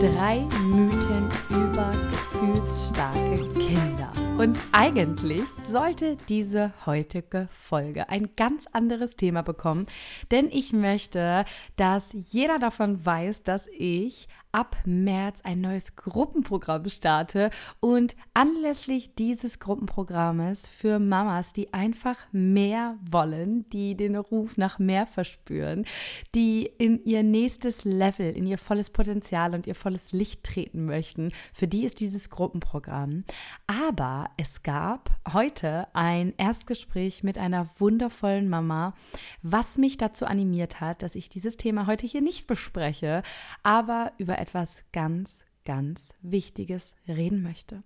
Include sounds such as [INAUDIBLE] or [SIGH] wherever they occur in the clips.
Drei Mythen über gefühlsstarke Kinder. Und eigentlich sollte diese heutige Folge ein ganz anderes Thema bekommen, denn ich möchte, dass jeder davon weiß, dass ich ab März ein neues Gruppenprogramm starte und anlässlich dieses Gruppenprogrammes für Mamas, die einfach mehr wollen, die den Ruf nach mehr verspüren, die in ihr nächstes Level, in ihr volles Potenzial und ihr volles Licht treten möchten, für die ist dieses Gruppenprogramm. Aber es gab heute ein Erstgespräch mit einer wundervollen Mama, was mich dazu animiert hat, dass ich dieses Thema heute hier nicht bespreche, aber über etwas ganz, ganz Wichtiges reden möchte.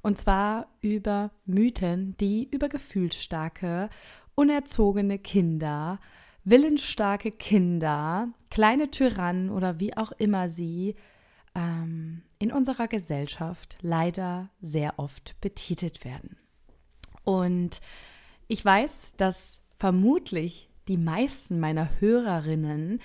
Und zwar über Mythen, die über gefühlsstarke, unerzogene Kinder, willensstarke Kinder, kleine Tyrannen oder wie auch immer sie ähm, in unserer Gesellschaft leider sehr oft betitelt werden. Und ich weiß, dass vermutlich die meisten meiner Hörerinnen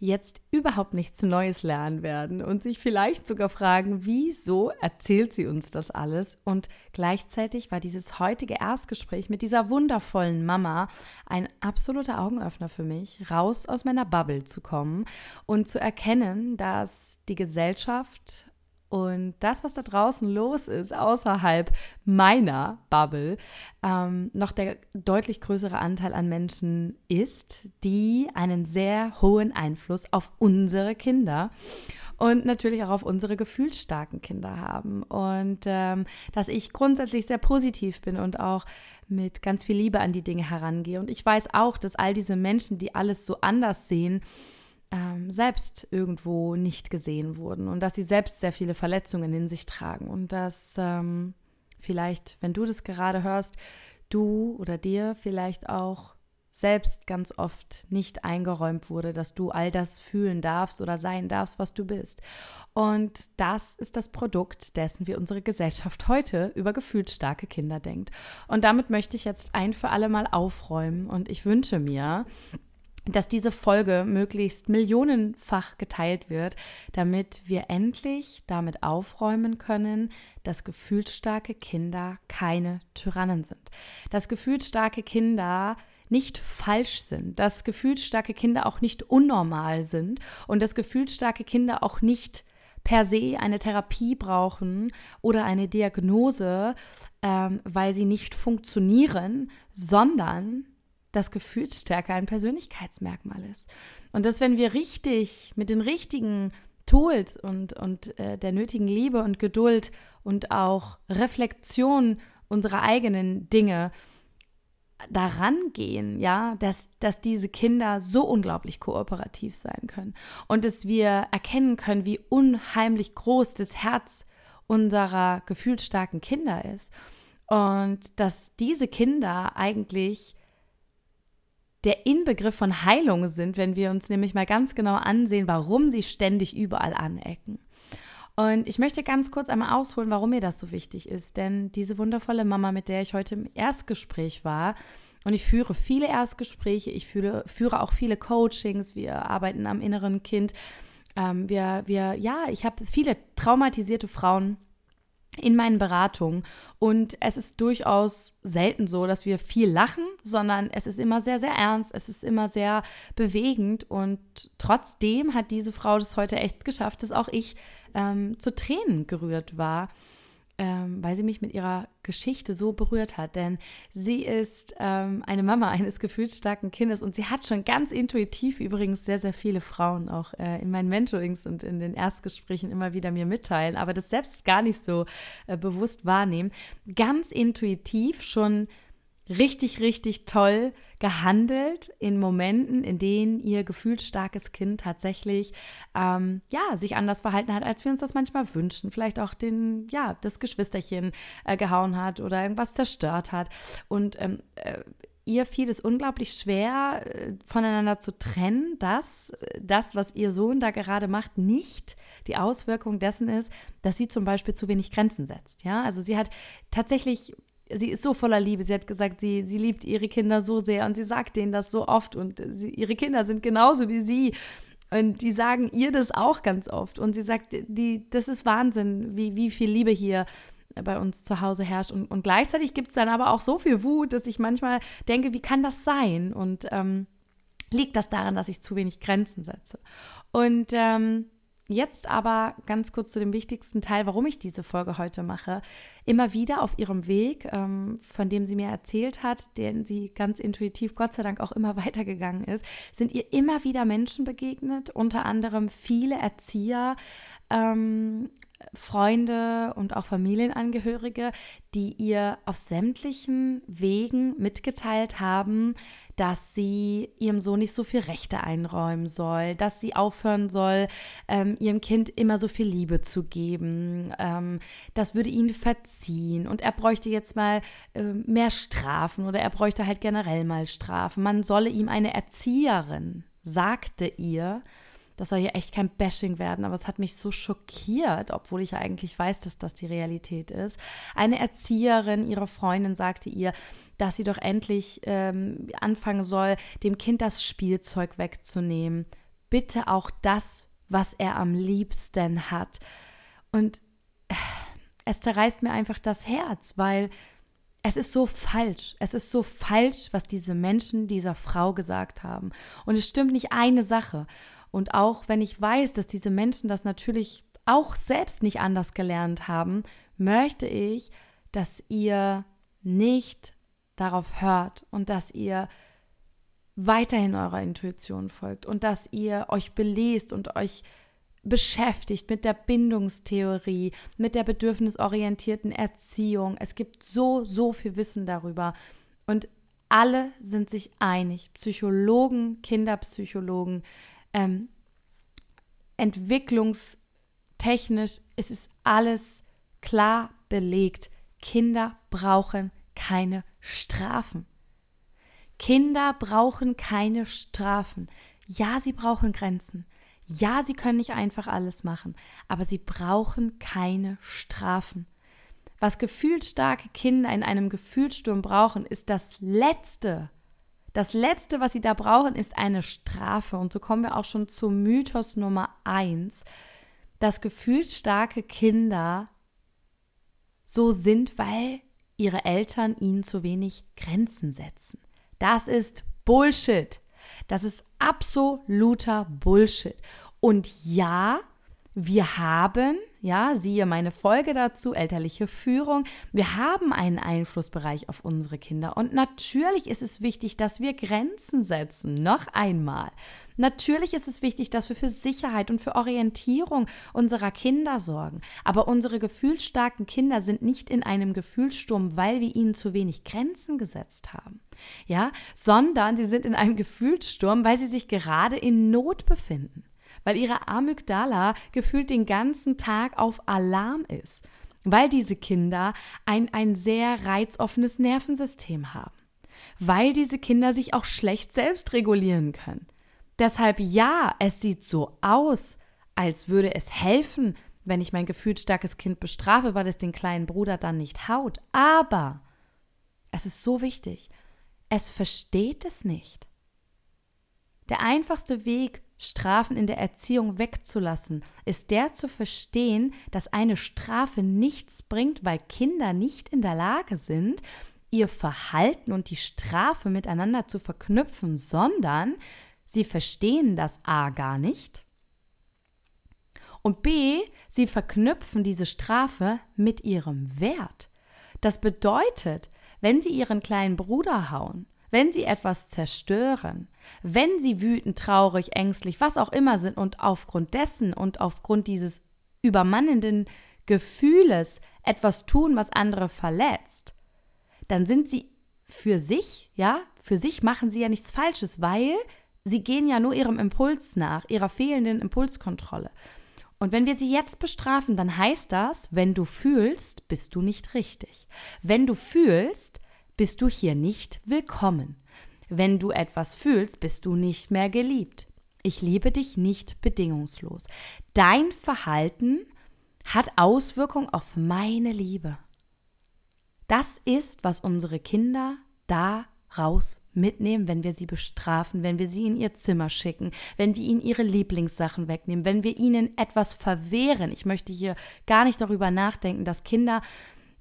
jetzt überhaupt nichts Neues lernen werden und sich vielleicht sogar fragen, wieso erzählt sie uns das alles? Und gleichzeitig war dieses heutige Erstgespräch mit dieser wundervollen Mama ein absoluter Augenöffner für mich, raus aus meiner Bubble zu kommen und zu erkennen, dass die Gesellschaft und das, was da draußen los ist, außerhalb meiner Bubble, ähm, noch der deutlich größere Anteil an Menschen ist, die einen sehr hohen Einfluss auf unsere Kinder und natürlich auch auf unsere gefühlsstarken Kinder haben. Und ähm, dass ich grundsätzlich sehr positiv bin und auch mit ganz viel Liebe an die Dinge herangehe. Und ich weiß auch, dass all diese Menschen, die alles so anders sehen, ähm, selbst irgendwo nicht gesehen wurden und dass sie selbst sehr viele Verletzungen in sich tragen und dass ähm, vielleicht, wenn du das gerade hörst, du oder dir vielleicht auch selbst ganz oft nicht eingeräumt wurde, dass du all das fühlen darfst oder sein darfst, was du bist. Und das ist das Produkt dessen, wie unsere Gesellschaft heute über gefühlsstarke Kinder denkt. Und damit möchte ich jetzt ein für alle Mal aufräumen und ich wünsche mir, dass diese Folge möglichst millionenfach geteilt wird, damit wir endlich damit aufräumen können, dass gefühlsstarke Kinder keine Tyrannen sind. Dass gefühlsstarke Kinder nicht falsch sind, dass gefühlsstarke Kinder auch nicht unnormal sind und dass gefühlsstarke Kinder auch nicht per se eine Therapie brauchen oder eine Diagnose, ähm, weil sie nicht funktionieren, sondern dass Gefühlsstärke ein Persönlichkeitsmerkmal ist. Und dass, wenn wir richtig mit den richtigen Tools und, und äh, der nötigen Liebe und Geduld und auch Reflexion unserer eigenen Dinge daran gehen, ja, dass, dass diese Kinder so unglaublich kooperativ sein können und dass wir erkennen können, wie unheimlich groß das Herz unserer gefühlsstarken Kinder ist und dass diese Kinder eigentlich der Inbegriff von Heilung sind, wenn wir uns nämlich mal ganz genau ansehen, warum sie ständig überall anecken. Und ich möchte ganz kurz einmal ausholen, warum mir das so wichtig ist. Denn diese wundervolle Mama, mit der ich heute im Erstgespräch war, und ich führe viele Erstgespräche, ich führe, führe auch viele Coachings, wir arbeiten am inneren Kind. Ähm, wir, wir, ja, ich habe viele traumatisierte Frauen in meinen Beratungen. Und es ist durchaus selten so, dass wir viel lachen, sondern es ist immer sehr, sehr ernst, es ist immer sehr bewegend. Und trotzdem hat diese Frau das heute echt geschafft, dass auch ich ähm, zu Tränen gerührt war ähm, weil sie mich mit ihrer Geschichte so berührt hat. Denn sie ist ähm, eine Mama [LAUGHS] eines gefühlsstarken Kindes und sie hat schon ganz intuitiv übrigens sehr, sehr viele Frauen auch äh, in meinen Mentorings und in den Erstgesprächen immer wieder mir mitteilen, aber das selbst gar nicht so äh, bewusst wahrnehmen. Ganz intuitiv schon richtig, richtig toll gehandelt in Momenten, in denen ihr gefühlsstarkes Kind tatsächlich ähm, ja sich anders verhalten hat, als wir uns das manchmal wünschen. Vielleicht auch den ja das Geschwisterchen äh, gehauen hat oder irgendwas zerstört hat. Und ähm, äh, ihr fiel es unglaublich schwer, äh, voneinander zu trennen, dass äh, das, was ihr Sohn da gerade macht, nicht die Auswirkung dessen ist, dass sie zum Beispiel zu wenig Grenzen setzt. Ja, also sie hat tatsächlich sie ist so voller Liebe. Sie hat gesagt, sie, sie liebt ihre Kinder so sehr und sie sagt denen das so oft und sie, ihre Kinder sind genauso wie sie. Und die sagen ihr das auch ganz oft. Und sie sagt, die, das ist Wahnsinn, wie, wie viel Liebe hier bei uns zu Hause herrscht. Und, und gleichzeitig gibt es dann aber auch so viel Wut, dass ich manchmal denke, wie kann das sein? Und ähm, liegt das daran, dass ich zu wenig Grenzen setze? Und ähm, Jetzt aber ganz kurz zu dem wichtigsten Teil, warum ich diese Folge heute mache. Immer wieder auf ihrem Weg, ähm, von dem sie mir erzählt hat, den sie ganz intuitiv, Gott sei Dank, auch immer [LAUGHS] weitergegangen ist, sind ihr immer wieder Menschen begegnet, unter anderem viele Erzieher, ähm, Freunde und auch Familienangehörige, die ihr auf sämtlichen Wegen mitgeteilt haben, dass sie ihrem Sohn nicht so viel Rechte einräumen soll, dass sie aufhören soll, ähm, ihrem Kind immer so viel Liebe zu geben. Ähm, das würde ihn verziehen und er bräuchte jetzt mal äh, mehr Strafen oder er bräuchte halt generell mal Strafen. Man solle ihm eine Erzieherin, sagte ihr, das soll hier echt kein Bashing werden, aber es hat mich so schockiert, obwohl ich ja eigentlich weiß, dass das die Realität ist. Eine Erzieherin, ihre Freundin, sagte ihr, dass sie doch endlich ähm, anfangen soll, dem Kind das Spielzeug wegzunehmen. Bitte auch das, was er am liebsten hat. Und äh, es zerreißt mir einfach das Herz, weil es ist so falsch. Es ist so falsch, was diese Menschen dieser Frau gesagt haben. Und es stimmt nicht eine Sache. Und auch wenn ich weiß, dass diese Menschen das natürlich auch selbst nicht anders gelernt haben, möchte ich, dass ihr nicht darauf hört und dass ihr weiterhin eurer Intuition folgt und dass ihr euch belest und euch beschäftigt mit der Bindungstheorie, mit der bedürfnisorientierten Erziehung. Es gibt so, so viel Wissen darüber. Und alle sind sich einig, Psychologen, Kinderpsychologen, ähm, entwicklungstechnisch ist es alles klar belegt. Kinder brauchen keine Strafen. Kinder brauchen keine Strafen. Ja, sie brauchen Grenzen. Ja, sie können nicht einfach alles machen, aber sie brauchen keine Strafen. Was gefühlsstarke Kinder in einem Gefühlssturm brauchen, ist das Letzte, das Letzte, was sie da brauchen, ist eine Strafe. Und so kommen wir auch schon zum Mythos Nummer eins, dass gefühlsstarke Kinder so sind, weil ihre Eltern ihnen zu wenig Grenzen setzen. Das ist Bullshit. Das ist absoluter Bullshit. Und ja, wir haben, ja, siehe meine Folge dazu, elterliche Führung, wir haben einen Einflussbereich auf unsere Kinder. Und natürlich ist es wichtig, dass wir Grenzen setzen. Noch einmal. Natürlich ist es wichtig, dass wir für Sicherheit und für Orientierung unserer Kinder sorgen. Aber unsere gefühlsstarken Kinder sind nicht in einem Gefühlssturm, weil wir ihnen zu wenig Grenzen gesetzt haben. Ja, sondern sie sind in einem Gefühlssturm, weil sie sich gerade in Not befinden weil ihre Amygdala gefühlt den ganzen Tag auf Alarm ist, weil diese Kinder ein, ein sehr reizoffenes Nervensystem haben, weil diese Kinder sich auch schlecht selbst regulieren können. Deshalb ja, es sieht so aus, als würde es helfen, wenn ich mein gefühlsstarkes Kind bestrafe, weil es den kleinen Bruder dann nicht haut. Aber es ist so wichtig, es versteht es nicht. Der einfachste Weg, Strafen in der Erziehung wegzulassen, ist der zu verstehen, dass eine Strafe nichts bringt, weil Kinder nicht in der Lage sind, ihr Verhalten und die Strafe miteinander zu verknüpfen, sondern sie verstehen das A gar nicht und B, sie verknüpfen diese Strafe mit ihrem Wert. Das bedeutet, wenn sie ihren kleinen Bruder hauen wenn sie etwas zerstören, wenn sie wütend, traurig, ängstlich, was auch immer sind und aufgrund dessen und aufgrund dieses übermannenden Gefühles etwas tun, was andere verletzt, dann sind sie für sich, ja, für sich machen sie ja nichts Falsches, weil sie gehen ja nur ihrem Impuls nach, ihrer fehlenden Impulskontrolle. Und wenn wir sie jetzt bestrafen, dann heißt das, wenn du fühlst, bist du nicht richtig. Wenn du fühlst, bist du hier nicht willkommen. Wenn du etwas fühlst, bist du nicht mehr geliebt. Ich liebe dich nicht bedingungslos. Dein Verhalten hat Auswirkungen auf meine Liebe. Das ist, was unsere Kinder da raus mitnehmen, wenn wir sie bestrafen, wenn wir sie in ihr Zimmer schicken, wenn wir ihnen ihre Lieblingssachen wegnehmen, wenn wir ihnen etwas verwehren. Ich möchte hier gar nicht darüber nachdenken, dass Kinder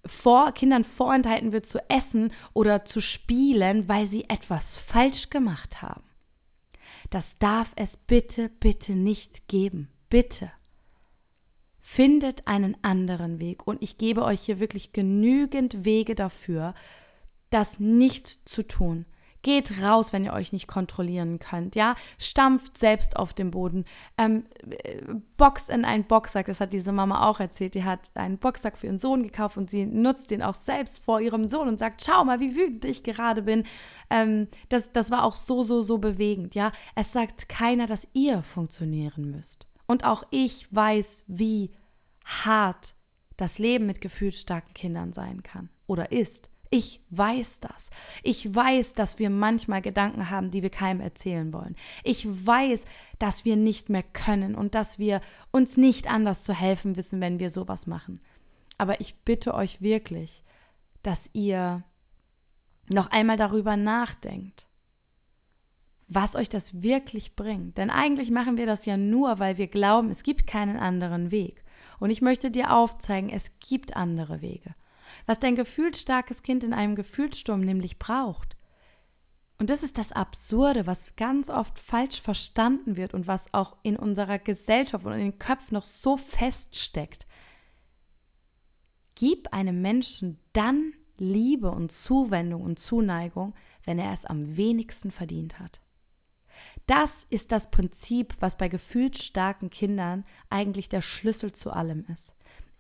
vor Kindern vorenthalten wird zu essen oder zu spielen, weil sie etwas falsch gemacht haben. Das darf es bitte, bitte nicht geben. Bitte. Findet einen anderen Weg. Und ich gebe euch hier wirklich genügend Wege dafür, das nicht zu tun. Geht raus, wenn ihr euch nicht kontrollieren könnt, ja. Stampft selbst auf dem Boden. Ähm, boxt in einen Boxsack. Das hat diese Mama auch erzählt. Die hat einen Boxsack für ihren Sohn gekauft und sie nutzt den auch selbst vor ihrem Sohn und sagt: Schau mal, wie wütend ich gerade bin. Ähm, das, das war auch so, so, so bewegend, ja. Es sagt keiner, dass ihr funktionieren müsst. Und auch ich weiß, wie hart das Leben mit gefühlsstarken Kindern sein kann oder ist. Ich weiß das. Ich weiß, dass wir manchmal Gedanken haben, die wir keinem erzählen wollen. Ich weiß, dass wir nicht mehr können und dass wir uns nicht anders zu helfen wissen, wenn wir sowas machen. Aber ich bitte euch wirklich, dass ihr noch einmal darüber nachdenkt, was euch das wirklich bringt. Denn eigentlich machen wir das ja nur, weil wir glauben, es gibt keinen anderen Weg. Und ich möchte dir aufzeigen, es gibt andere Wege was dein gefühlsstarkes Kind in einem Gefühlssturm nämlich braucht. Und das ist das Absurde, was ganz oft falsch verstanden wird und was auch in unserer Gesellschaft und in den Köpfen noch so feststeckt. Gib einem Menschen dann Liebe und Zuwendung und Zuneigung, wenn er es am wenigsten verdient hat. Das ist das Prinzip, was bei gefühlsstarken Kindern eigentlich der Schlüssel zu allem ist.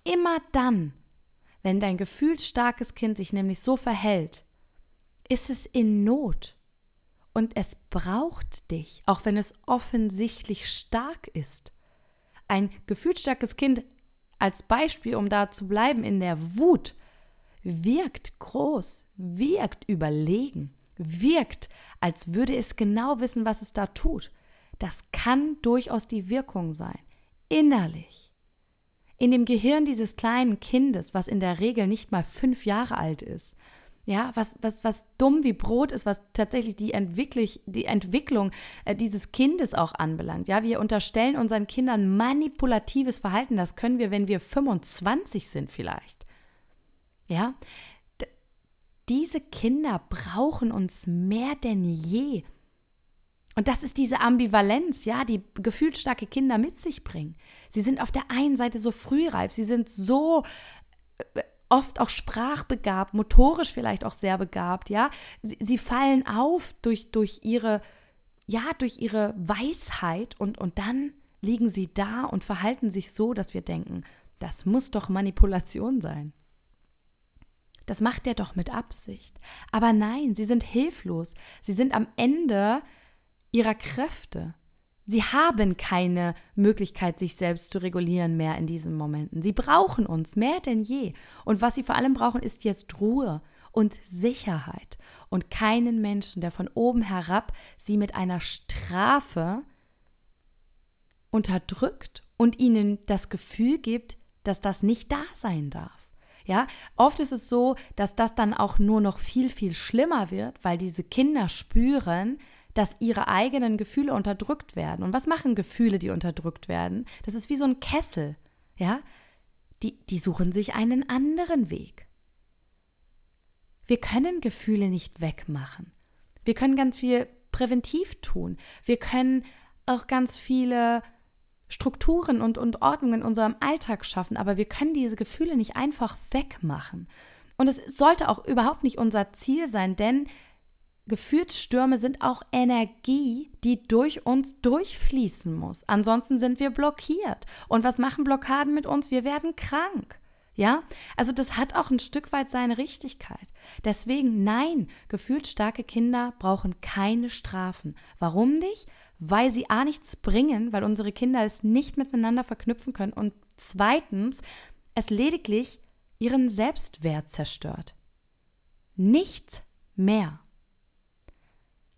Immer dann, wenn dein gefühlsstarkes Kind sich nämlich so verhält, ist es in Not. Und es braucht dich, auch wenn es offensichtlich stark ist. Ein gefühlsstarkes Kind als Beispiel, um da zu bleiben in der Wut, wirkt groß, wirkt überlegen, wirkt, als würde es genau wissen, was es da tut. Das kann durchaus die Wirkung sein. Innerlich in dem Gehirn dieses kleinen Kindes, was in der Regel nicht mal fünf Jahre alt ist, ja, was, was, was dumm wie Brot ist, was tatsächlich die, Entwicklich, die Entwicklung äh, dieses Kindes auch anbelangt. Ja, wir unterstellen unseren Kindern manipulatives Verhalten. Das können wir, wenn wir 25 sind, vielleicht. Ja, D diese Kinder brauchen uns mehr denn je. Und das ist diese Ambivalenz, ja, die gefühlsstarke Kinder mit sich bringen. Sie sind auf der einen Seite so frühreif, sie sind so äh, oft auch sprachbegabt, motorisch vielleicht auch sehr begabt, ja. Sie, sie fallen auf durch, durch ihre, ja, durch ihre Weisheit und, und dann liegen sie da und verhalten sich so, dass wir denken, das muss doch Manipulation sein. Das macht er doch mit Absicht. Aber nein, sie sind hilflos. Sie sind am Ende ihrer Kräfte. Sie haben keine Möglichkeit, sich selbst zu regulieren mehr in diesen Momenten. Sie brauchen uns mehr denn je. Und was sie vor allem brauchen, ist jetzt Ruhe und Sicherheit und keinen Menschen, der von oben herab sie mit einer Strafe unterdrückt und ihnen das Gefühl gibt, dass das nicht da sein darf. Ja, oft ist es so, dass das dann auch nur noch viel, viel schlimmer wird, weil diese Kinder spüren, dass ihre eigenen Gefühle unterdrückt werden. Und was machen Gefühle, die unterdrückt werden? Das ist wie so ein Kessel, ja? Die, die suchen sich einen anderen Weg. Wir können Gefühle nicht wegmachen. Wir können ganz viel präventiv tun. Wir können auch ganz viele Strukturen und, und Ordnungen in unserem Alltag schaffen, aber wir können diese Gefühle nicht einfach wegmachen. Und es sollte auch überhaupt nicht unser Ziel sein, denn Gefühlsstürme sind auch Energie, die durch uns durchfließen muss. Ansonsten sind wir blockiert. Und was machen Blockaden mit uns? Wir werden krank. Ja, also das hat auch ein Stück weit seine Richtigkeit. Deswegen, nein, gefühlt starke Kinder brauchen keine Strafen. Warum nicht? Weil sie A nichts bringen, weil unsere Kinder es nicht miteinander verknüpfen können und zweitens, es lediglich ihren Selbstwert zerstört. Nichts mehr.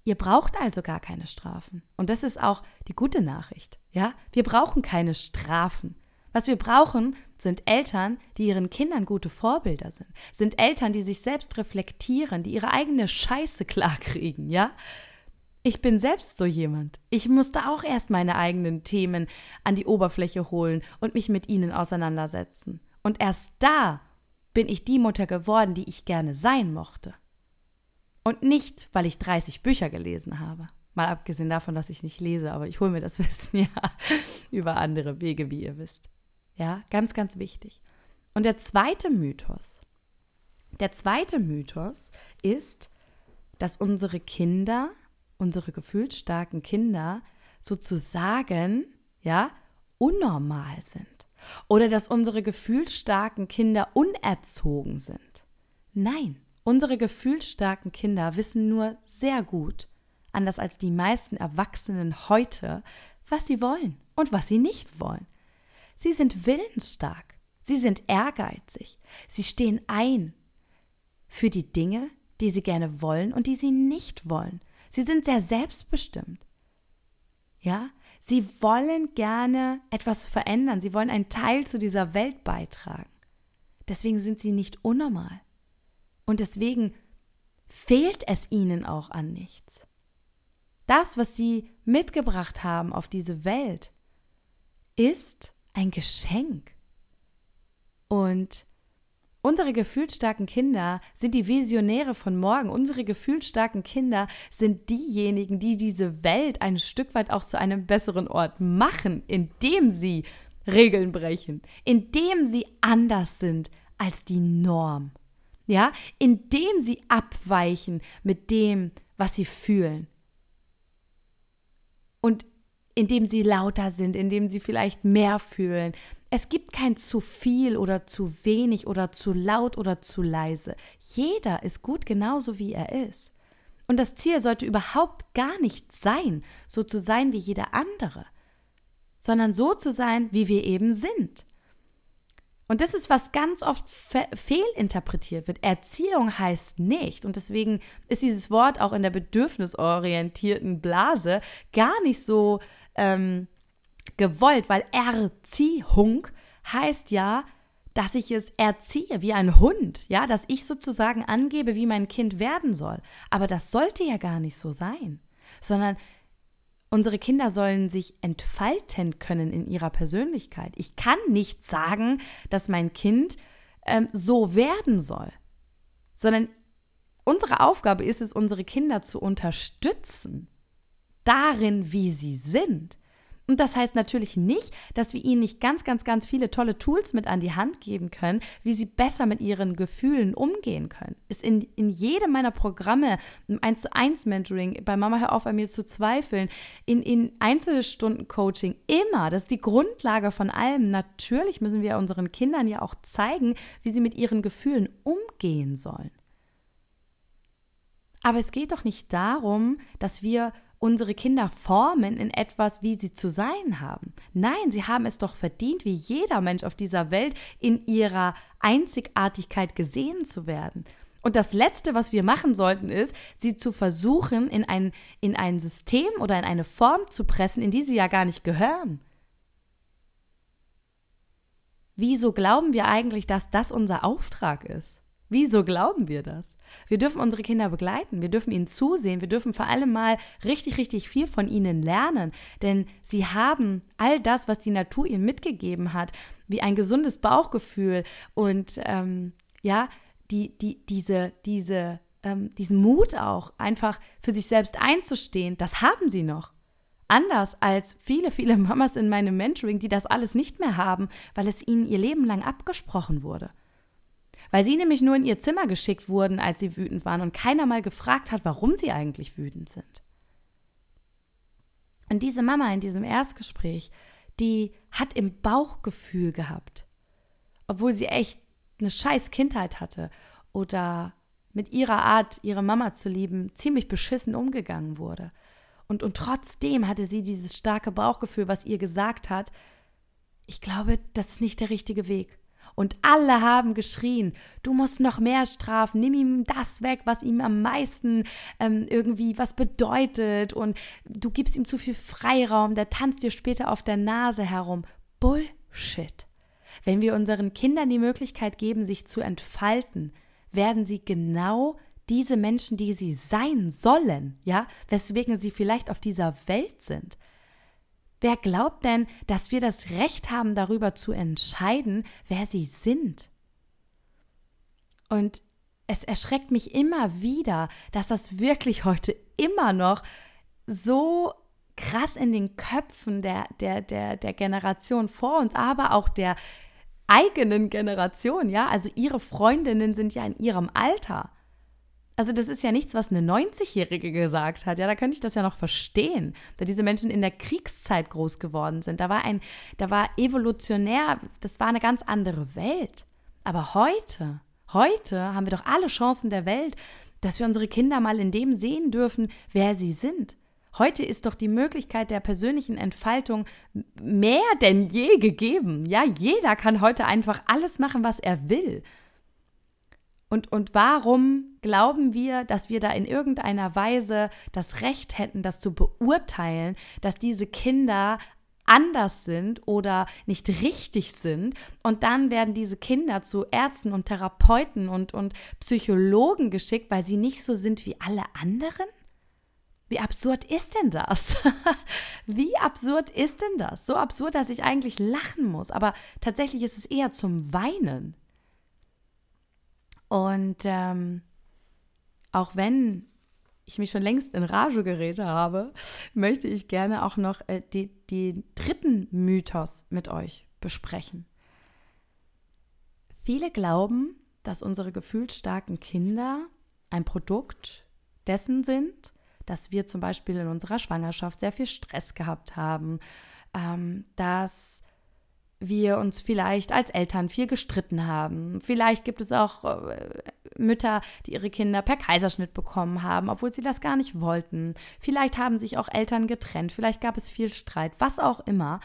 Ihr braucht also gar keine Strafen. Und das ist auch die gute Nachricht. Ja, wir brauchen keine Strafen. Was wir brauchen, sind Eltern, die ihren Kindern gute Vorbilder sind. Sind Eltern, die sich selbst reflektieren, die ihre eigene Scheiße klarkriegen, ja? Ich bin selbst so jemand. Ich musste auch erst meine eigenen Themen an die Oberfläche holen und mich mit ihnen auseinandersetzen. Und erst da bin ich die Mutter geworden, die ich gerne sein mochte. Und nicht, weil ich 30 Bücher gelesen habe. Mal abgesehen davon, dass ich nicht lese, aber ich hole mir das [LAUGHS] Wissen ja über andere Wege, wie ihr wisst. Ja, ganz, ganz wichtig. Und der zweite Mythos, der zweite Mythos ist, dass unsere Kinder, unsere gefühlsstarken Kinder sozusagen, ja, unnormal sind. Oder dass unsere gefühlsstarken Kinder unerzogen sind. Nein, unsere gefühlsstarken Kinder wissen nur sehr gut, anders als die meisten Erwachsenen heute, was sie wollen und was sie nicht wollen. Sie sind willensstark. Sie sind ehrgeizig. Sie stehen ein für die Dinge, die sie gerne wollen und die sie nicht wollen. Sie sind sehr selbstbestimmt. Ja, sie wollen gerne etwas verändern. Sie wollen einen Teil zu dieser Welt beitragen. Deswegen sind sie nicht unnormal. Und deswegen fehlt es ihnen auch an nichts. Das, was sie mitgebracht haben auf diese Welt, ist ein Geschenk. Und unsere gefühlsstarken Kinder sind die Visionäre von morgen. Unsere gefühlsstarken Kinder sind diejenigen, die diese Welt ein Stück weit auch zu einem besseren Ort machen, indem sie Regeln brechen, indem sie anders sind als die Norm. Ja, indem sie abweichen mit dem, was sie fühlen. Und indem sie lauter sind, indem sie vielleicht mehr fühlen. Es gibt kein zu viel oder zu wenig oder zu laut oder zu leise. Jeder ist gut genauso, wie er ist. Und das Ziel sollte überhaupt gar nicht sein, so zu sein wie jeder andere, sondern so zu sein, wie wir eben sind. Und das ist, was ganz oft fe fehlinterpretiert wird. Erziehung heißt nicht, und deswegen ist dieses Wort auch in der bedürfnisorientierten Blase gar nicht so ähm, gewollt, weil Erziehung heißt ja, dass ich es erziehe wie ein Hund, ja, dass ich sozusagen angebe, wie mein Kind werden soll. Aber das sollte ja gar nicht so sein, sondern unsere Kinder sollen sich entfalten können in ihrer Persönlichkeit. Ich kann nicht sagen, dass mein Kind ähm, so werden soll, sondern unsere Aufgabe ist es, unsere Kinder zu unterstützen darin, wie sie sind. Und das heißt natürlich nicht, dass wir ihnen nicht ganz, ganz, ganz viele tolle Tools mit an die Hand geben können, wie sie besser mit ihren Gefühlen umgehen können. Ist in, in jedem meiner Programme, im 1 zu 1 Mentoring, bei Mama Hör auf an mir zu zweifeln, in, in Einzelstunden Coaching, immer, das ist die Grundlage von allem. Natürlich müssen wir unseren Kindern ja auch zeigen, wie sie mit ihren Gefühlen umgehen sollen. Aber es geht doch nicht darum, dass wir unsere Kinder formen in etwas, wie sie zu sein haben. Nein, sie haben es doch verdient, wie jeder Mensch auf dieser Welt in ihrer Einzigartigkeit gesehen zu werden. Und das Letzte, was wir machen sollten, ist, sie zu versuchen, in ein, in ein System oder in eine Form zu pressen, in die sie ja gar nicht gehören. Wieso glauben wir eigentlich, dass das unser Auftrag ist? Wieso glauben wir das? Wir dürfen unsere Kinder begleiten, wir dürfen ihnen zusehen, wir dürfen vor allem mal richtig, richtig viel von ihnen lernen, denn sie haben all das, was die Natur ihnen mitgegeben hat, wie ein gesundes Bauchgefühl und ähm, ja, die, die, diese, diese, ähm, diesen Mut auch, einfach für sich selbst einzustehen, das haben sie noch. Anders als viele, viele Mamas in meinem Mentoring, die das alles nicht mehr haben, weil es ihnen ihr Leben lang abgesprochen wurde weil sie nämlich nur in ihr Zimmer geschickt wurden, als sie wütend waren und keiner mal gefragt hat, warum sie eigentlich wütend sind. Und diese Mama in diesem Erstgespräch, die hat im Bauchgefühl gehabt, obwohl sie echt eine scheiß Kindheit hatte oder mit ihrer Art, ihre Mama zu lieben, ziemlich beschissen umgegangen wurde. Und, und trotzdem hatte sie dieses starke Bauchgefühl, was ihr gesagt hat, ich glaube, das ist nicht der richtige Weg. Und alle haben geschrien, du musst noch mehr strafen, nimm ihm das weg, was ihm am meisten ähm, irgendwie was bedeutet und du gibst ihm zu viel Freiraum, der tanzt dir später auf der Nase herum. Bullshit. Wenn wir unseren Kindern die Möglichkeit geben, sich zu entfalten, werden sie genau diese Menschen, die sie sein sollen, ja, weswegen sie vielleicht auf dieser Welt sind. Wer glaubt denn, dass wir das Recht haben, darüber zu entscheiden, wer sie sind? Und es erschreckt mich immer wieder, dass das wirklich heute immer noch so krass in den Köpfen der, der, der, der Generation vor uns, aber auch der eigenen Generation, ja, also ihre Freundinnen sind ja in ihrem Alter. Also das ist ja nichts, was eine 90-Jährige gesagt hat. Ja, da könnte ich das ja noch verstehen, da diese Menschen in der Kriegszeit groß geworden sind. Da war ein, da war evolutionär, das war eine ganz andere Welt. Aber heute, heute haben wir doch alle Chancen der Welt, dass wir unsere Kinder mal in dem sehen dürfen, wer sie sind. Heute ist doch die Möglichkeit der persönlichen Entfaltung mehr denn je gegeben. Ja, jeder kann heute einfach alles machen, was er will. Und, und warum glauben wir, dass wir da in irgendeiner Weise das Recht hätten, das zu beurteilen, dass diese Kinder anders sind oder nicht richtig sind. Und dann werden diese Kinder zu Ärzten und Therapeuten und, und Psychologen geschickt, weil sie nicht so sind wie alle anderen? Wie absurd ist denn das? [LAUGHS] wie absurd ist denn das? So absurd, dass ich eigentlich lachen muss. Aber tatsächlich ist es eher zum Weinen. Und ähm, auch wenn ich mich schon längst in Rage geredet habe, möchte ich gerne auch noch äh, die, die dritten Mythos mit euch besprechen. Viele glauben, dass unsere gefühlsstarken Kinder ein Produkt dessen sind, dass wir zum Beispiel in unserer Schwangerschaft sehr viel Stress gehabt haben, ähm, dass wir uns vielleicht als Eltern viel gestritten haben. Vielleicht gibt es auch äh, Mütter, die ihre Kinder per Kaiserschnitt bekommen haben, obwohl sie das gar nicht wollten. Vielleicht haben sich auch Eltern getrennt, vielleicht gab es viel Streit, was auch immer.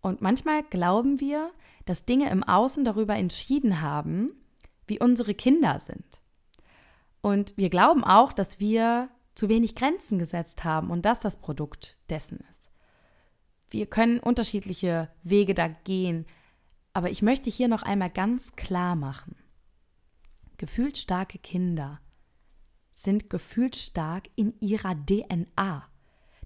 Und manchmal glauben wir, dass Dinge im Außen darüber entschieden haben, wie unsere Kinder sind. Und wir glauben auch, dass wir zu wenig Grenzen gesetzt haben und das das Produkt dessen ist. Wir können unterschiedliche Wege da gehen, aber ich möchte hier noch einmal ganz klar machen. Gefühlsstarke Kinder sind gefühlsstark in ihrer DNA.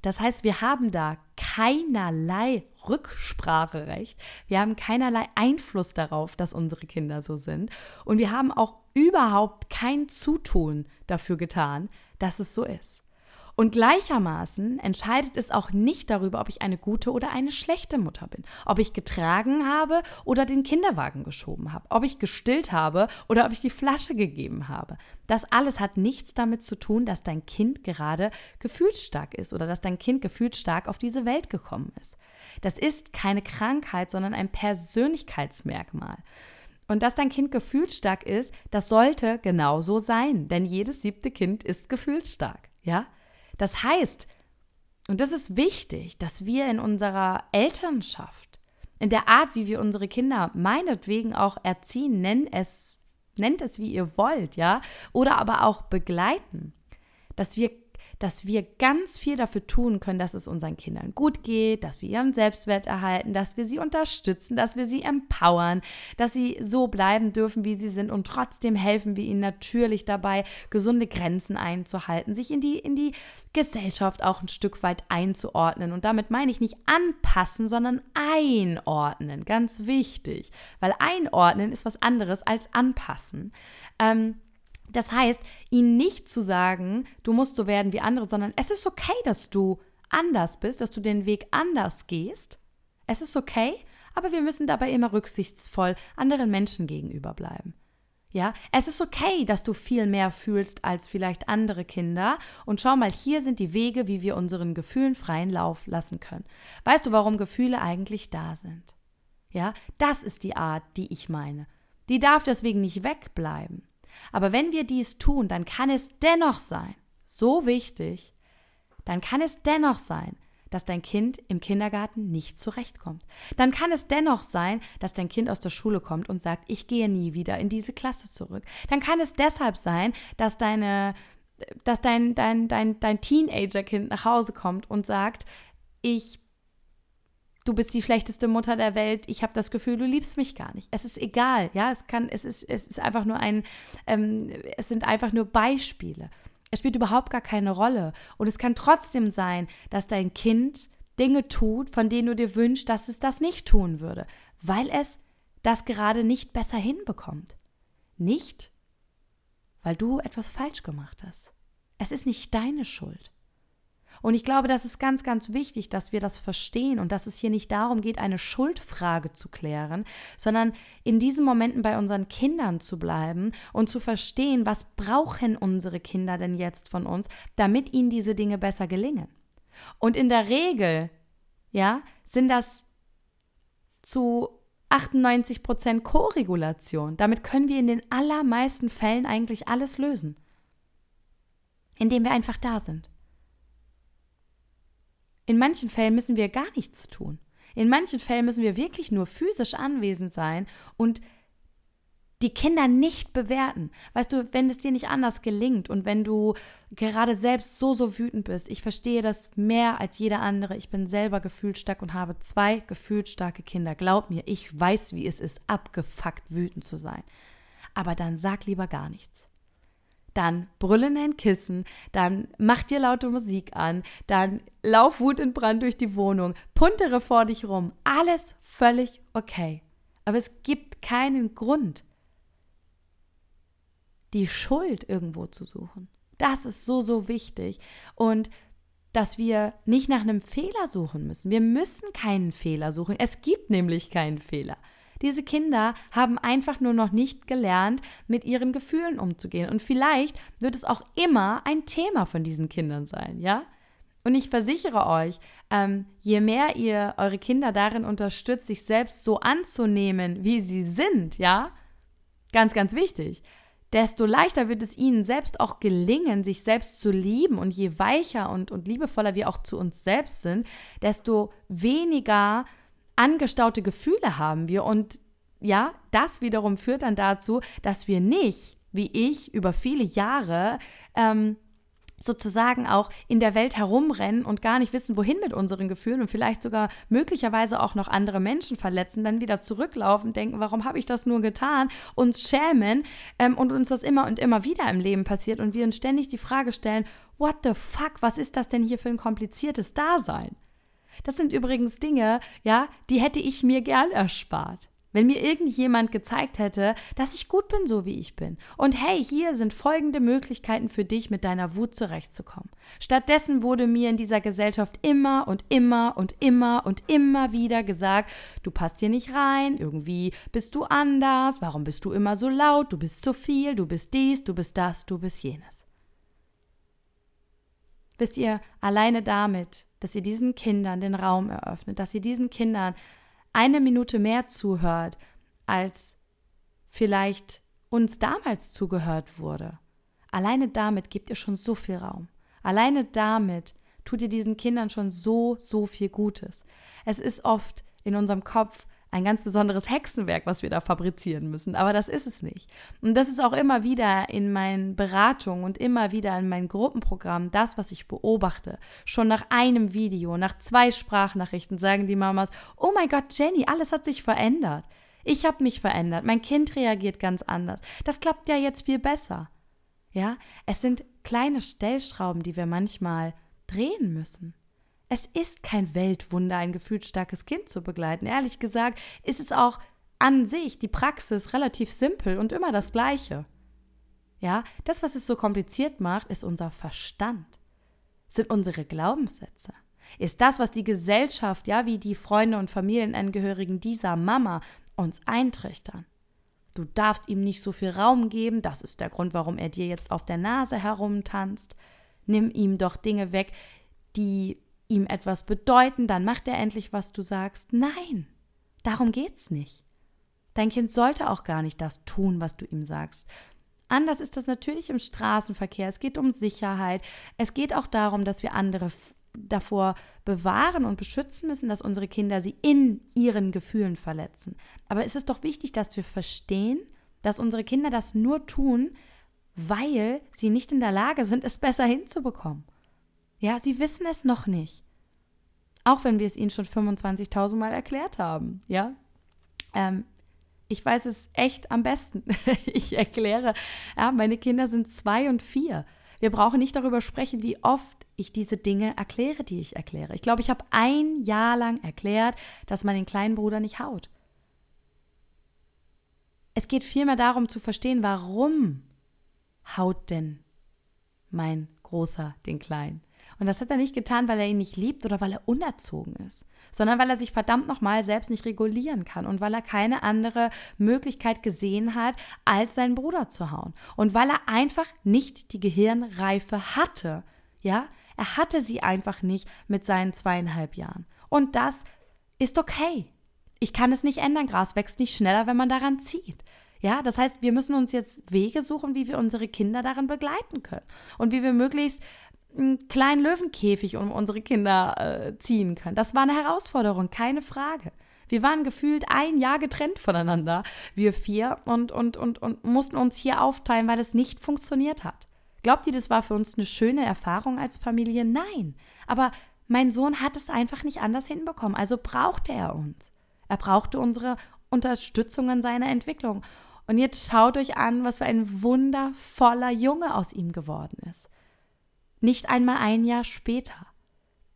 Das heißt, wir haben da keinerlei Rückspracherecht. Wir haben keinerlei Einfluss darauf, dass unsere Kinder so sind. Und wir haben auch überhaupt kein Zutun dafür getan, dass es so ist. Und gleichermaßen entscheidet es auch nicht darüber, ob ich eine gute oder eine schlechte Mutter bin, ob ich getragen habe oder den Kinderwagen geschoben habe, ob ich gestillt habe oder ob ich die Flasche gegeben habe. Das alles hat nichts damit zu tun, dass dein Kind gerade gefühlsstark ist oder dass dein Kind gefühlsstark auf diese Welt gekommen ist. Das ist keine Krankheit, sondern ein Persönlichkeitsmerkmal. Und dass dein Kind gefühlsstark ist, das sollte genauso sein, denn jedes siebte Kind ist gefühlsstark, ja? Das heißt, und das ist wichtig, dass wir in unserer Elternschaft, in der Art, wie wir unsere Kinder meinetwegen auch erziehen, nennt es, nennt es wie ihr wollt, ja, oder aber auch begleiten, dass wir dass wir ganz viel dafür tun können, dass es unseren Kindern gut geht, dass wir ihren Selbstwert erhalten, dass wir sie unterstützen, dass wir sie empowern, dass sie so bleiben dürfen, wie sie sind und trotzdem helfen wir ihnen natürlich dabei, gesunde Grenzen einzuhalten, sich in die, in die Gesellschaft auch ein Stück weit einzuordnen. Und damit meine ich nicht anpassen, sondern einordnen. Ganz wichtig, weil einordnen ist was anderes als anpassen. Ähm, das heißt, ihnen nicht zu sagen, du musst so werden wie andere, sondern es ist okay, dass du anders bist, dass du den Weg anders gehst. Es ist okay, aber wir müssen dabei immer rücksichtsvoll anderen Menschen gegenüber bleiben. Ja, es ist okay, dass du viel mehr fühlst als vielleicht andere Kinder. Und schau mal, hier sind die Wege, wie wir unseren Gefühlen freien Lauf lassen können. Weißt du, warum Gefühle eigentlich da sind? Ja, das ist die Art, die ich meine. Die darf deswegen nicht wegbleiben. Aber wenn wir dies tun, dann kann es dennoch sein, so wichtig, dann kann es dennoch sein, dass dein Kind im Kindergarten nicht zurechtkommt. Dann kann es dennoch sein, dass dein Kind aus der Schule kommt und sagt, ich gehe nie wieder in diese Klasse zurück. Dann kann es deshalb sein, dass deine dass dein, dein, dein, dein Teenager-Kind nach Hause kommt und sagt, ich du bist die schlechteste Mutter der Welt, ich habe das Gefühl, du liebst mich gar nicht. Es ist egal, ja, es kann, es ist, es ist einfach nur ein, ähm, es sind einfach nur Beispiele. Es spielt überhaupt gar keine Rolle. Und es kann trotzdem sein, dass dein Kind Dinge tut, von denen du dir wünschst, dass es das nicht tun würde, weil es das gerade nicht besser hinbekommt. Nicht, weil du etwas falsch gemacht hast. Es ist nicht deine Schuld. Und ich glaube, das ist ganz, ganz wichtig, dass wir das verstehen und dass es hier nicht darum geht, eine Schuldfrage zu klären, sondern in diesen Momenten bei unseren Kindern zu bleiben und zu verstehen, was brauchen unsere Kinder denn jetzt von uns, damit ihnen diese Dinge besser gelingen. Und in der Regel, ja, sind das zu 98 Prozent Koregulation. Damit können wir in den allermeisten Fällen eigentlich alles lösen, indem wir einfach da sind. In manchen Fällen müssen wir gar nichts tun. In manchen Fällen müssen wir wirklich nur physisch anwesend sein und die Kinder nicht bewerten. Weißt du, wenn es dir nicht anders gelingt und wenn du gerade selbst so, so wütend bist, ich verstehe das mehr als jeder andere. Ich bin selber gefühlstark und habe zwei gefühlsstarke Kinder. Glaub mir, ich weiß, wie es ist, abgefuckt wütend zu sein. Aber dann sag lieber gar nichts dann brülle in ein Kissen, dann mach dir laute Musik an, dann lauf Wut in Brand durch die Wohnung, puntere vor dich rum. Alles völlig okay. Aber es gibt keinen Grund, die Schuld irgendwo zu suchen. Das ist so, so wichtig. Und dass wir nicht nach einem Fehler suchen müssen. Wir müssen keinen Fehler suchen. Es gibt nämlich keinen Fehler. Diese Kinder haben einfach nur noch nicht gelernt, mit ihren Gefühlen umzugehen. Und vielleicht wird es auch immer ein Thema von diesen Kindern sein, ja? Und ich versichere euch, ähm, je mehr ihr eure Kinder darin unterstützt, sich selbst so anzunehmen, wie sie sind, ja, ganz, ganz wichtig, desto leichter wird es ihnen selbst auch gelingen, sich selbst zu lieben. Und je weicher und, und liebevoller wir auch zu uns selbst sind, desto weniger angestaute Gefühle haben wir und ja, das wiederum führt dann dazu, dass wir nicht, wie ich, über viele Jahre ähm, sozusagen auch in der Welt herumrennen und gar nicht wissen, wohin mit unseren Gefühlen und vielleicht sogar möglicherweise auch noch andere Menschen verletzen, dann wieder zurücklaufen, denken, warum habe ich das nur getan, uns schämen ähm, und uns das immer und immer wieder im Leben passiert und wir uns ständig die Frage stellen, what the fuck, was ist das denn hier für ein kompliziertes Dasein? Das sind übrigens Dinge, ja, die hätte ich mir gern erspart. Wenn mir irgendjemand gezeigt hätte, dass ich gut bin, so wie ich bin. Und hey, hier sind folgende Möglichkeiten für dich, mit deiner Wut zurechtzukommen. Stattdessen wurde mir in dieser Gesellschaft immer und immer und immer und immer wieder gesagt, du passt hier nicht rein, irgendwie bist du anders, warum bist du immer so laut, du bist zu viel, du bist dies, du bist das, du bist jenes. Wisst ihr, alleine damit dass ihr diesen Kindern den Raum eröffnet, dass ihr diesen Kindern eine Minute mehr zuhört, als vielleicht uns damals zugehört wurde. Alleine damit gebt ihr schon so viel Raum. Alleine damit tut ihr diesen Kindern schon so, so viel Gutes. Es ist oft in unserem Kopf ein ganz besonderes Hexenwerk, was wir da fabrizieren müssen. Aber das ist es nicht. Und das ist auch immer wieder in meinen Beratungen und immer wieder in meinen Gruppenprogrammen das, was ich beobachte. Schon nach einem Video, nach zwei Sprachnachrichten sagen die Mamas, oh mein Gott, Jenny, alles hat sich verändert. Ich habe mich verändert. Mein Kind reagiert ganz anders. Das klappt ja jetzt viel besser. Ja, es sind kleine Stellschrauben, die wir manchmal drehen müssen. Es ist kein Weltwunder, ein gefühlsstarkes Kind zu begleiten. Ehrlich gesagt ist es auch an sich die Praxis relativ simpel und immer das Gleiche. Ja, das, was es so kompliziert macht, ist unser Verstand, sind unsere Glaubenssätze, ist das, was die Gesellschaft, ja, wie die Freunde und Familienangehörigen dieser Mama uns eintrichtern. Du darfst ihm nicht so viel Raum geben, das ist der Grund, warum er dir jetzt auf der Nase herumtanzt. Nimm ihm doch Dinge weg, die ihm etwas bedeuten, dann macht er endlich, was du sagst. Nein, darum geht's nicht. Dein Kind sollte auch gar nicht das tun, was du ihm sagst. Anders ist das natürlich im Straßenverkehr. Es geht um Sicherheit. Es geht auch darum, dass wir andere davor bewahren und beschützen müssen, dass unsere Kinder sie in ihren Gefühlen verletzen. Aber es ist doch wichtig, dass wir verstehen, dass unsere Kinder das nur tun, weil sie nicht in der Lage sind, es besser hinzubekommen. Ja, sie wissen es noch nicht. Auch wenn wir es ihnen schon 25.000 Mal erklärt haben. Ja, ähm, ich weiß es echt am besten. [LAUGHS] ich erkläre, ja, meine Kinder sind zwei und vier. Wir brauchen nicht darüber sprechen, wie oft ich diese Dinge erkläre, die ich erkläre. Ich glaube, ich habe ein Jahr lang erklärt, dass man den kleinen Bruder nicht haut. Es geht vielmehr darum zu verstehen, warum haut denn mein Großer den Kleinen? Und das hat er nicht getan, weil er ihn nicht liebt oder weil er unerzogen ist, sondern weil er sich verdammt nochmal selbst nicht regulieren kann und weil er keine andere Möglichkeit gesehen hat, als seinen Bruder zu hauen. Und weil er einfach nicht die Gehirnreife hatte. Ja, er hatte sie einfach nicht mit seinen zweieinhalb Jahren. Und das ist okay. Ich kann es nicht ändern. Gras wächst nicht schneller, wenn man daran zieht. Ja, das heißt, wir müssen uns jetzt Wege suchen, wie wir unsere Kinder darin begleiten können und wie wir möglichst einen kleinen Löwenkäfig um unsere Kinder äh, ziehen können. Das war eine Herausforderung, keine Frage. Wir waren gefühlt ein Jahr getrennt voneinander, wir vier, und, und, und, und mussten uns hier aufteilen, weil es nicht funktioniert hat. Glaubt ihr, das war für uns eine schöne Erfahrung als Familie? Nein. Aber mein Sohn hat es einfach nicht anders hinbekommen. Also brauchte er uns. Er brauchte unsere Unterstützung in seiner Entwicklung. Und jetzt schaut euch an, was für ein wundervoller Junge aus ihm geworden ist. Nicht einmal ein Jahr später.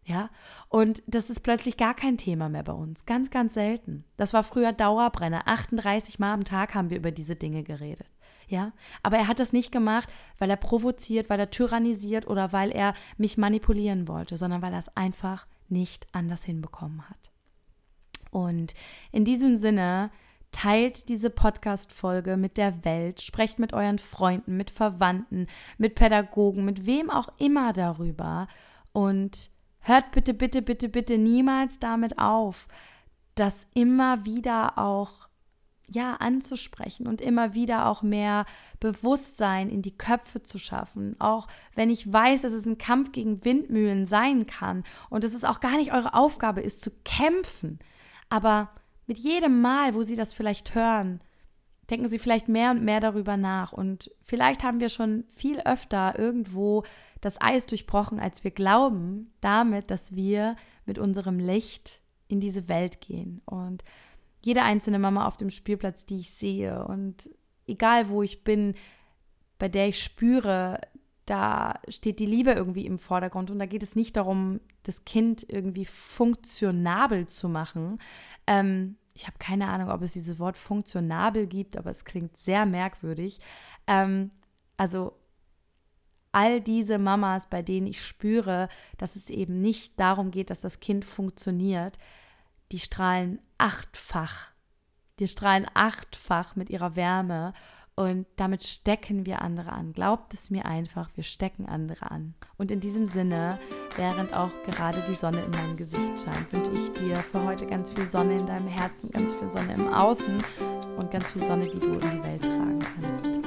Ja, und das ist plötzlich gar kein Thema mehr bei uns. Ganz, ganz selten. Das war früher Dauerbrenner. 38 Mal am Tag haben wir über diese Dinge geredet. Ja, aber er hat das nicht gemacht, weil er provoziert, weil er tyrannisiert oder weil er mich manipulieren wollte, sondern weil er es einfach nicht anders hinbekommen hat. Und in diesem Sinne Teilt diese Podcast-Folge mit der Welt, sprecht mit euren Freunden, mit Verwandten, mit Pädagogen, mit wem auch immer darüber und hört bitte, bitte, bitte, bitte niemals damit auf, das immer wieder auch ja anzusprechen und immer wieder auch mehr Bewusstsein in die Köpfe zu schaffen. Auch wenn ich weiß, dass es ein Kampf gegen Windmühlen sein kann und dass es auch gar nicht eure Aufgabe ist zu kämpfen, aber mit jedem Mal, wo Sie das vielleicht hören, denken Sie vielleicht mehr und mehr darüber nach. Und vielleicht haben wir schon viel öfter irgendwo das Eis durchbrochen, als wir glauben, damit, dass wir mit unserem Licht in diese Welt gehen. Und jede einzelne Mama auf dem Spielplatz, die ich sehe und egal wo ich bin, bei der ich spüre, da steht die Liebe irgendwie im Vordergrund und da geht es nicht darum, das Kind irgendwie funktionabel zu machen, ähm, ich habe keine Ahnung, ob es dieses Wort funktionabel gibt, aber es klingt sehr merkwürdig. Ähm, also all diese Mamas, bei denen ich spüre, dass es eben nicht darum geht, dass das Kind funktioniert, die strahlen achtfach. Die strahlen achtfach mit ihrer Wärme und damit stecken wir andere an. Glaubt es mir einfach, wir stecken andere an. Und in diesem Sinne, während auch gerade die Sonne in meinem Gesicht scheint, wünsche ich dir für heute ganz viel Sonne in deinem Herzen, ganz viel Sonne im Außen und ganz viel Sonne, die du in die Welt tragen kannst.